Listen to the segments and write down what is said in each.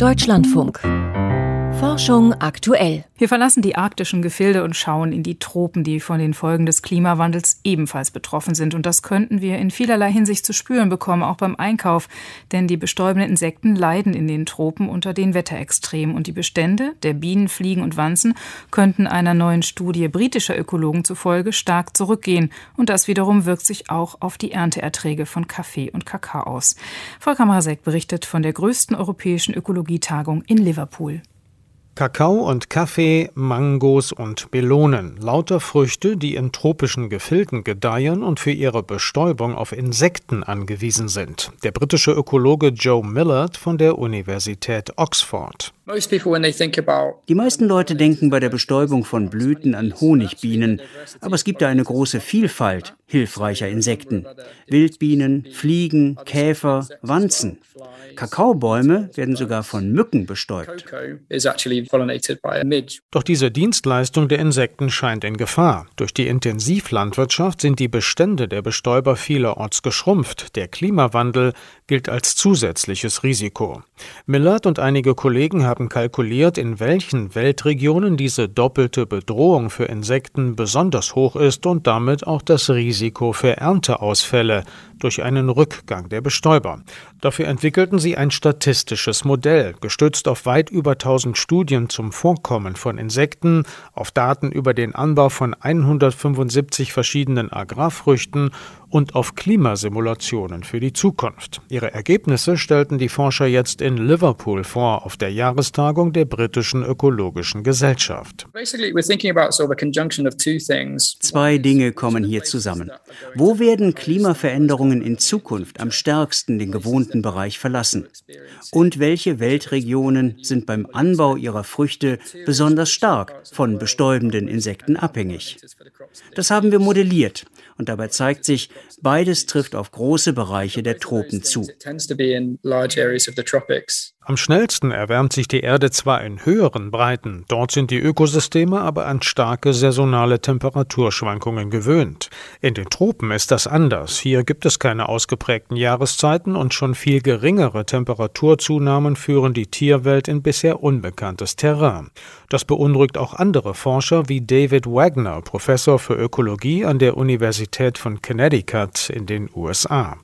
Deutschlandfunk Forschung aktuell. Wir verlassen die arktischen Gefilde und schauen in die Tropen, die von den Folgen des Klimawandels ebenfalls betroffen sind. Und das könnten wir in vielerlei Hinsicht zu spüren bekommen, auch beim Einkauf. Denn die bestäubenden Insekten leiden in den Tropen unter den Wetterextremen. Und die Bestände der Bienen, Fliegen und Wanzen könnten einer neuen Studie britischer Ökologen zufolge stark zurückgehen. Und das wiederum wirkt sich auch auf die Ernteerträge von Kaffee und Kakao aus. Volker Marasek berichtet von der größten europäischen Ökologietagung in Liverpool. Kakao und Kaffee, Mangos und Melonen, lauter Früchte, die in tropischen Gefilden gedeihen und für ihre Bestäubung auf Insekten angewiesen sind. Der britische Ökologe Joe Millard von der Universität Oxford. Die meisten Leute denken bei der Bestäubung von Blüten an Honigbienen, aber es gibt da eine große Vielfalt hilfreicher Insekten. Wildbienen, Fliegen, Käfer, Wanzen. Kakaobäume werden sogar von Mücken bestäubt. Doch diese Dienstleistung der Insekten scheint in Gefahr. Durch die Intensivlandwirtschaft sind die Bestände der Bestäuber vielerorts geschrumpft. Der Klimawandel gilt als zusätzliches Risiko. Millard und einige Kollegen haben kalkuliert, in welchen Weltregionen diese doppelte Bedrohung für Insekten besonders hoch ist und damit auch das Risiko für Ernteausfälle durch einen Rückgang der Bestäuber. Dafür entwickelten sie ein statistisches Modell, gestützt auf weit über 1000 Studien zum Vorkommen von Insekten, auf Daten über den Anbau von 175 verschiedenen Agrarfrüchten und auf Klimasimulationen für die Zukunft. Ihre Ergebnisse stellten die Forscher jetzt in Liverpool vor auf der Jahrestagung der britischen Ökologischen Gesellschaft. Zwei Dinge kommen hier zusammen. Wo werden Klimaveränderungen in Zukunft am stärksten den gewohnten Bereich verlassen? Und welche Weltregionen sind beim Anbau ihrer Früchte besonders stark von bestäubenden Insekten abhängig? Das haben wir modelliert und dabei zeigt sich, beides trifft auf große Bereiche der Tropen zu. Am schnellsten erwärmt sich die Erde zwar in höheren Breiten, dort sind die Ökosysteme aber an starke saisonale Temperaturschwankungen gewöhnt. In den Tropen ist das anders. Hier gibt es keine ausgeprägten Jahreszeiten und schon viel geringere Temperaturzunahmen führen die Tierwelt in bisher unbekanntes Terrain. Das beunruhigt auch andere Forscher wie David Wagner, Professor für Ökologie an der Universität von Connecticut in den USA.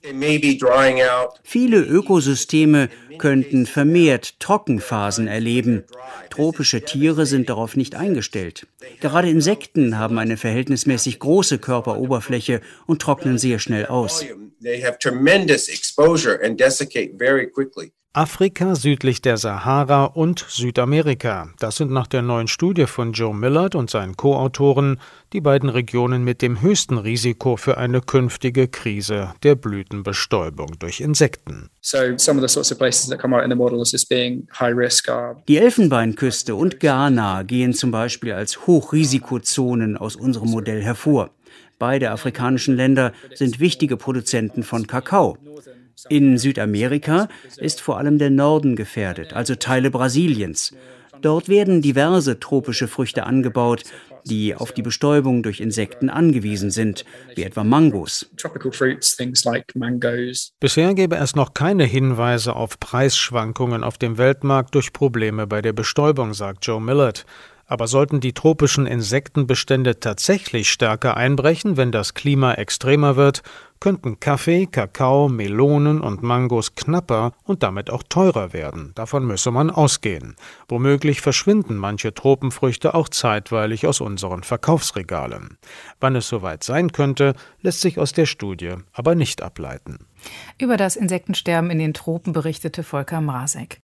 Viele Ökosysteme könnten vermehrt Trockenphasen erleben. Tropische Tiere sind darauf nicht eingestellt. Gerade Insekten haben eine verhältnismäßig große Körperoberfläche und trocknen sehr schnell aus. Afrika südlich der Sahara und Südamerika. Das sind nach der neuen Studie von Joe Millard und seinen Co-Autoren die beiden Regionen mit dem höchsten Risiko für eine künftige Krise der Blütenbestäubung durch Insekten. Die Elfenbeinküste und Ghana gehen zum Beispiel als Hochrisikozonen aus unserem Modell hervor. Beide afrikanischen Länder sind wichtige Produzenten von Kakao. In Südamerika ist vor allem der Norden gefährdet, also Teile Brasiliens. Dort werden diverse tropische Früchte angebaut, die auf die Bestäubung durch Insekten angewiesen sind, wie etwa Mangos. Bisher gäbe es noch keine Hinweise auf Preisschwankungen auf dem Weltmarkt durch Probleme bei der Bestäubung, sagt Joe Millard. Aber sollten die tropischen Insektenbestände tatsächlich stärker einbrechen, wenn das Klima extremer wird, könnten Kaffee, Kakao, Melonen und Mangos knapper und damit auch teurer werden. Davon müsse man ausgehen. Womöglich verschwinden manche Tropenfrüchte auch zeitweilig aus unseren Verkaufsregalen. Wann es soweit sein könnte, lässt sich aus der Studie aber nicht ableiten. Über das Insektensterben in den Tropen berichtete Volker Mrazek.